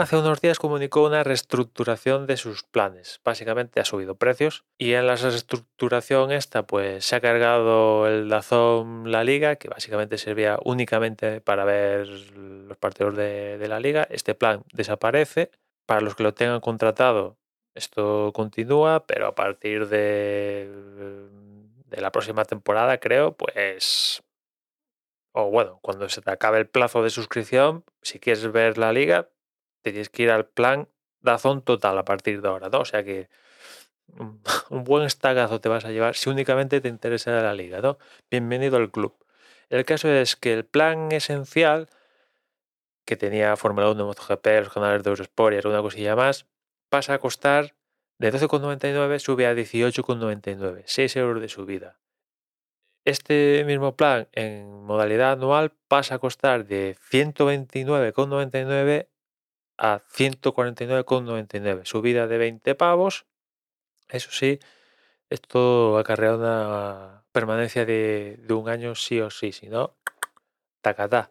Hace unos días comunicó una reestructuración de sus planes. Básicamente ha subido precios y en la reestructuración esta pues se ha cargado el Dazón La Liga, que básicamente servía únicamente para ver los partidos de, de la liga. Este plan desaparece. Para los que lo tengan contratado, esto continúa, pero a partir de, de la próxima temporada, creo, pues o bueno, cuando se te acabe el plazo de suscripción, si quieres ver la liga, tienes que ir al plan Dazón total a partir de ahora, ¿no? O sea que un buen estagazo te vas a llevar si únicamente te interesa la liga, ¿no? Bienvenido al club. El caso es que el plan esencial, que tenía Fórmula 1, MotoGP, los canales de Eurosport y alguna cosilla más, pasa a costar de 12,99 sube a 18,99, 6 euros de subida. Este mismo plan en modalidad anual pasa a costar de 129,99 a 149,99, subida de 20 pavos. Eso sí, esto acarrea una permanencia de, un año sí o sí, si no, tacatá.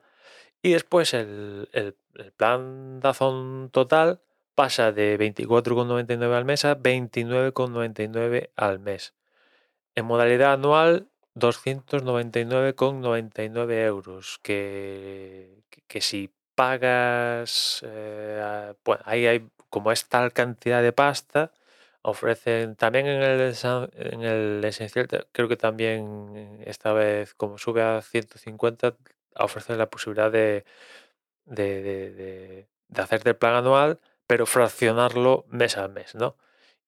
Y después el, el, el plan Dazón total pasa de 24,99 al mes a 29,99 al mes. En modalidad anual 299,99 euros, que, que, si pagas, eh, bueno, ahí hay como es tal cantidad de pasta, ofrecen también en el, en el esencial, creo que también esta vez como sube a 150, ofrecen la posibilidad de, de, de, hacerte el plan anual, pero fraccionarlo mes a mes, ¿no?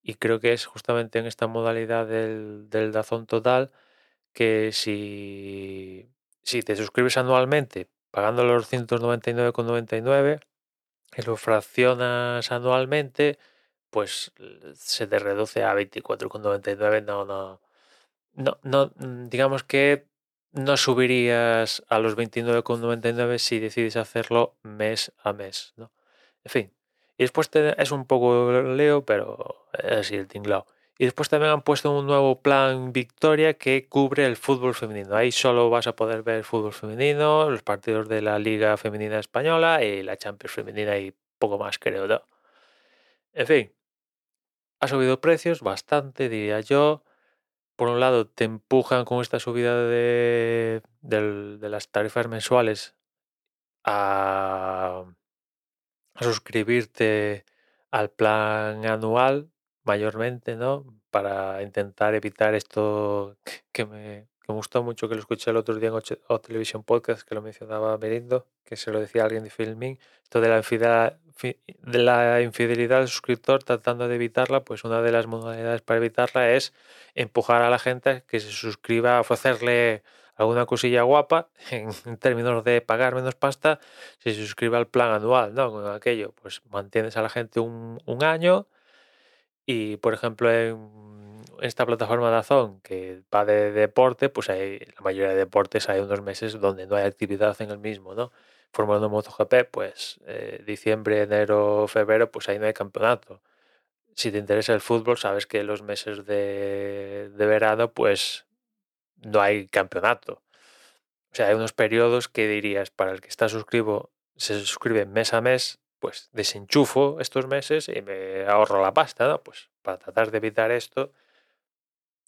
Y creo que es justamente en esta modalidad del, del Dazón total que si, si te suscribes anualmente pagando los 199,99 y lo fraccionas anualmente, pues se te reduce a 24,99. No, no, no, no, mm, digamos que no subirías a los 29,99 si decides hacerlo mes a mes, ¿no? En fin. Y después es un poco leo, pero es así el tinglao. Y después también han puesto un nuevo plan Victoria que cubre el fútbol femenino. Ahí solo vas a poder ver fútbol femenino, los partidos de la Liga Femenina Española y la Champions Femenina y poco más, creo. ¿no? En fin, ha subido precios bastante, diría yo. Por un lado, te empujan con esta subida de, las tarifas mensuales a suscribirte al plan anual mayormente, ¿no? Para intentar evitar esto que me, gustó mucho, que lo escuché el otro día en o, Podcast, que lo mencionaba Merindo, que se lo decía alguien de Filming, esto de la, infidelidad, de la infidelidad del suscriptor, tratando de evitarla, pues una de las modalidades para evitarla es empujar a la gente que se suscriba, ofrecerle alguna cosilla guapa en, términos de pagar menos pasta si se suscribe al plan anual, ¿no? Con aquello, pues mantienes a la gente un, un año y, por ejemplo, en esta plataforma de Azón que va de deporte, pues hay la mayoría de deportes hay unos meses donde no hay actividad en el mismo, ¿no? Fórmula 1 MotoGP, pues eh, diciembre, enero, febrero, pues ahí no hay campeonato. Si te interesa el fútbol, sabes que los meses de, verano, pues no hay campeonato. O sea, hay unos periodos que dirías, para el que está suscribo, se suscribe mes a mes, pues desenchufo estos meses y me ahorro la pasta, ¿no? Pues para tratar de evitar esto,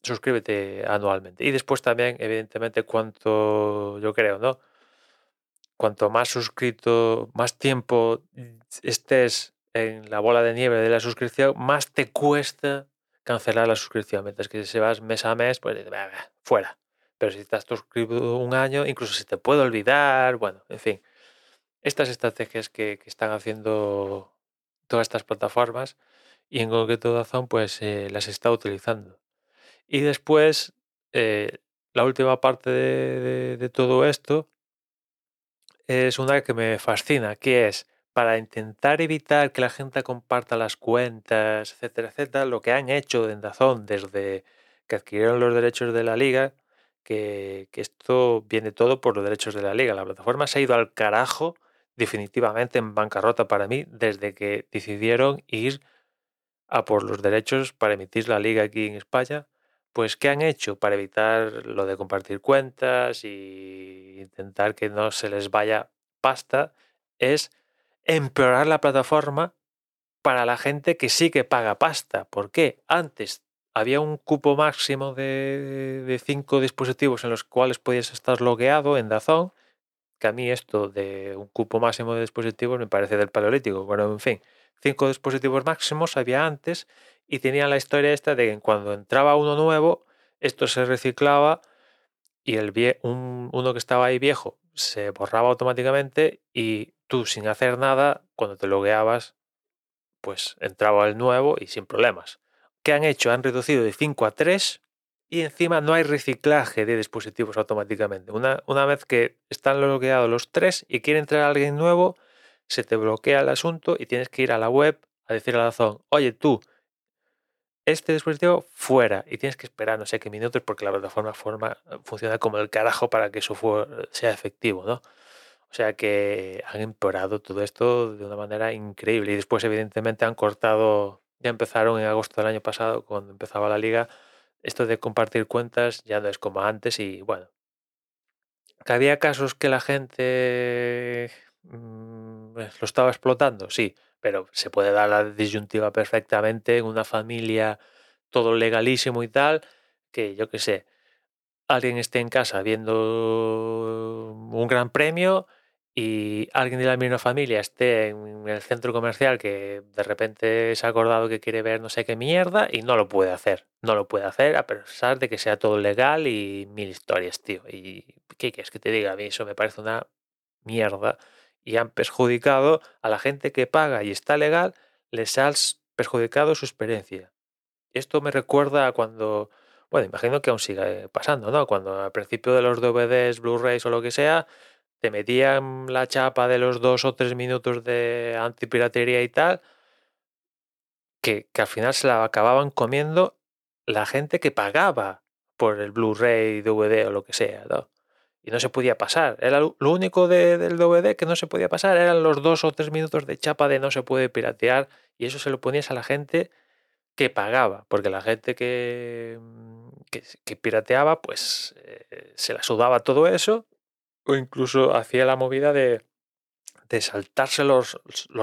suscríbete anualmente. Y después también, evidentemente, cuanto yo creo, ¿no? Cuanto más suscrito, más tiempo estés en la bola de nieve de la suscripción, más te cuesta cancelar la suscripción. Mientras que si vas mes a mes, pues fuera. Pero si estás suscrito un año, incluso se te puede olvidar, bueno, en fin estas estrategias que, están haciendo todas estas plataformas y en concreto Dazón pues eh, las está utilizando. Y después, eh, la última parte de, todo esto es una que me fascina, que es para intentar evitar que la gente comparta las cuentas, etcétera, etcétera, lo que han hecho en Dazón desde que adquirieron los derechos de la liga, que, que, esto viene todo por los derechos de la liga. La plataforma se ha ido al carajo definitivamente en bancarrota para mí desde que decidieron ir a por los derechos para emitir la liga aquí en España. Pues, ¿qué han hecho para evitar lo de compartir cuentas y intentar que no se les vaya pasta? Es empeorar la plataforma para la gente que sí que paga pasta. ¿Por qué? Antes había un cupo máximo de, cinco dispositivos en los cuales podías estar logueado en Dazón, que a mí esto de un cupo máximo de dispositivos me parece del paleolítico. Bueno, en fin, cinco dispositivos máximos había antes y tenía la historia esta de que cuando entraba uno nuevo, esto se reciclaba y el uno que estaba ahí viejo se borraba automáticamente y tú sin hacer nada, cuando te logueabas, pues entraba el nuevo y sin problemas. ¿Qué han hecho? Han reducido de 5 a 3 y encima no hay reciclaje de dispositivos automáticamente. Una, una vez que están bloqueados los tres y quiere entrar alguien nuevo, se te bloquea el asunto y tienes que ir a la web a decir a la razón, oye tú, este dispositivo fuera y tienes que esperar no sé qué minutos porque la plataforma forma, funciona como el carajo para que eso sea efectivo, ¿no? O sea que han empeorado todo esto de una manera increíble y después evidentemente han cortado, ya empezaron en agosto del año pasado cuando empezaba la liga, esto de compartir cuentas ya no es como antes y bueno, que había casos que la gente mm, lo estaba explotando, sí, pero se puede dar la disyuntiva perfectamente en una familia, todo legalísimo y tal, que yo qué sé, alguien esté en casa viendo un gran premio y alguien de la misma familia esté en el centro comercial que de repente se ha acordado que quiere ver no sé qué mierda y no lo puede hacer. No lo puede hacer a pesar de que sea todo legal y mil historias, tío. ¿Y qué quieres que te diga? A mí eso me parece una mierda y han perjudicado a la gente que paga y está legal, les has perjudicado su experiencia. Esto me recuerda a cuando, bueno, imagino que aún sigue pasando, ¿no? Cuando al principio de los DVDs, Blu-rays o lo que sea, te metían la chapa de los dos o tres minutos de antipiratería y tal, que, que al final se la acababan comiendo la gente que pagaba por el Blu-ray, DVD o lo que sea, y no se podía pasar. Era lo único del DVD que no se podía pasar eran los dos o tres minutos de chapa de no se puede piratear y eso se lo ponías a la gente que pagaba, porque la gente que, que, pirateaba pues eh, se la sudaba todo eso o incluso hacía la movida de de saltarse los,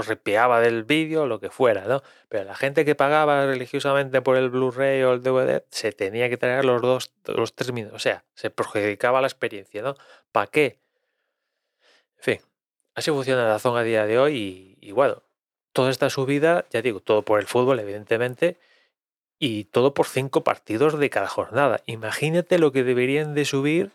repeaba del vídeo, lo que fuera, ¿no? Pero la gente que pagaba religiosamente por el Blu-ray o el DVD se tenía que traer los dos, los tres minutos, o sea, se perjudicaba la experiencia, ¿no? ¿Para qué? En fin, así funciona la zona a día de hoy y, y bueno, toda esta subida, ya digo, todo por el fútbol, evidentemente, y todo por cinco partidos de cada jornada. Imagínate lo que deberían de subir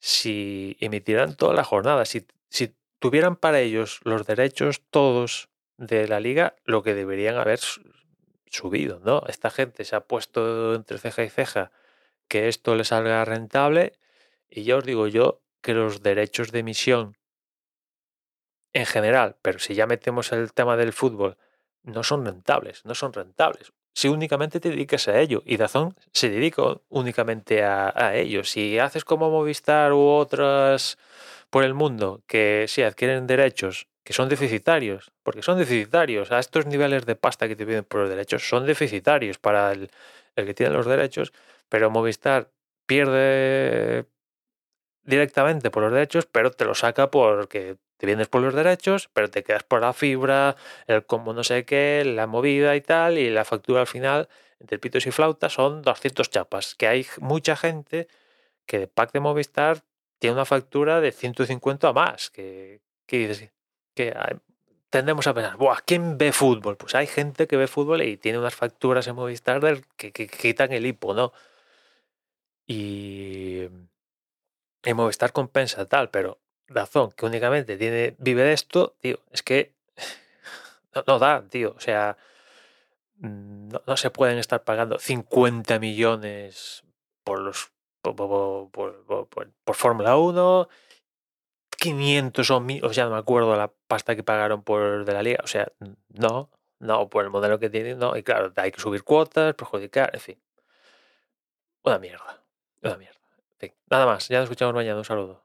si emitieran toda la jornada, si, si tuvieran para ellos los derechos todos de la liga, lo que deberían haber subido, ¿no? Esta gente se ha puesto entre ceja y ceja que esto les salga rentable y ya os digo yo que los derechos de emisión en general, pero si ya metemos el tema del fútbol, no son rentables, no son rentables. Si únicamente te dedicas a ello y Dazón se dedica únicamente a, a ello. Si haces como Movistar u otras por el mundo que sí adquieren derechos que son deficitarios, porque son deficitarios, a estos niveles de pasta que te piden por los derechos son deficitarios para el, que tiene los derechos, pero Movistar pierde directamente por los derechos, pero te lo saca porque te vienes por los derechos, pero te quedas por la fibra, el como no sé qué, la movida y tal, y la factura al final, entre pitos y flautas, son 200 chapas, que hay mucha gente que de pack de Movistar tiene una factura de 150 a más. Que, que, que tendemos a pensar, Buah, ¿quién ve fútbol? Pues hay gente que ve fútbol y tiene unas facturas en Movistar que, que, quitan el hipo, ¿no? Y, en Movistar compensa tal, pero Dazón, que únicamente tiene, vive de esto, tío, es que no, no da, tío. O sea, no, no, se pueden estar pagando 50 millones por los por, por, por, Fórmula 1, 500 o 1000, o sea, no me acuerdo la pasta que pagaron por de la liga, o sea, no, no, por el modelo que tienen, no, y claro, hay que subir cuotas, perjudicar, en fin. Una mierda, una mierda. Nada más, ya nos escuchamos mañana, un saludo.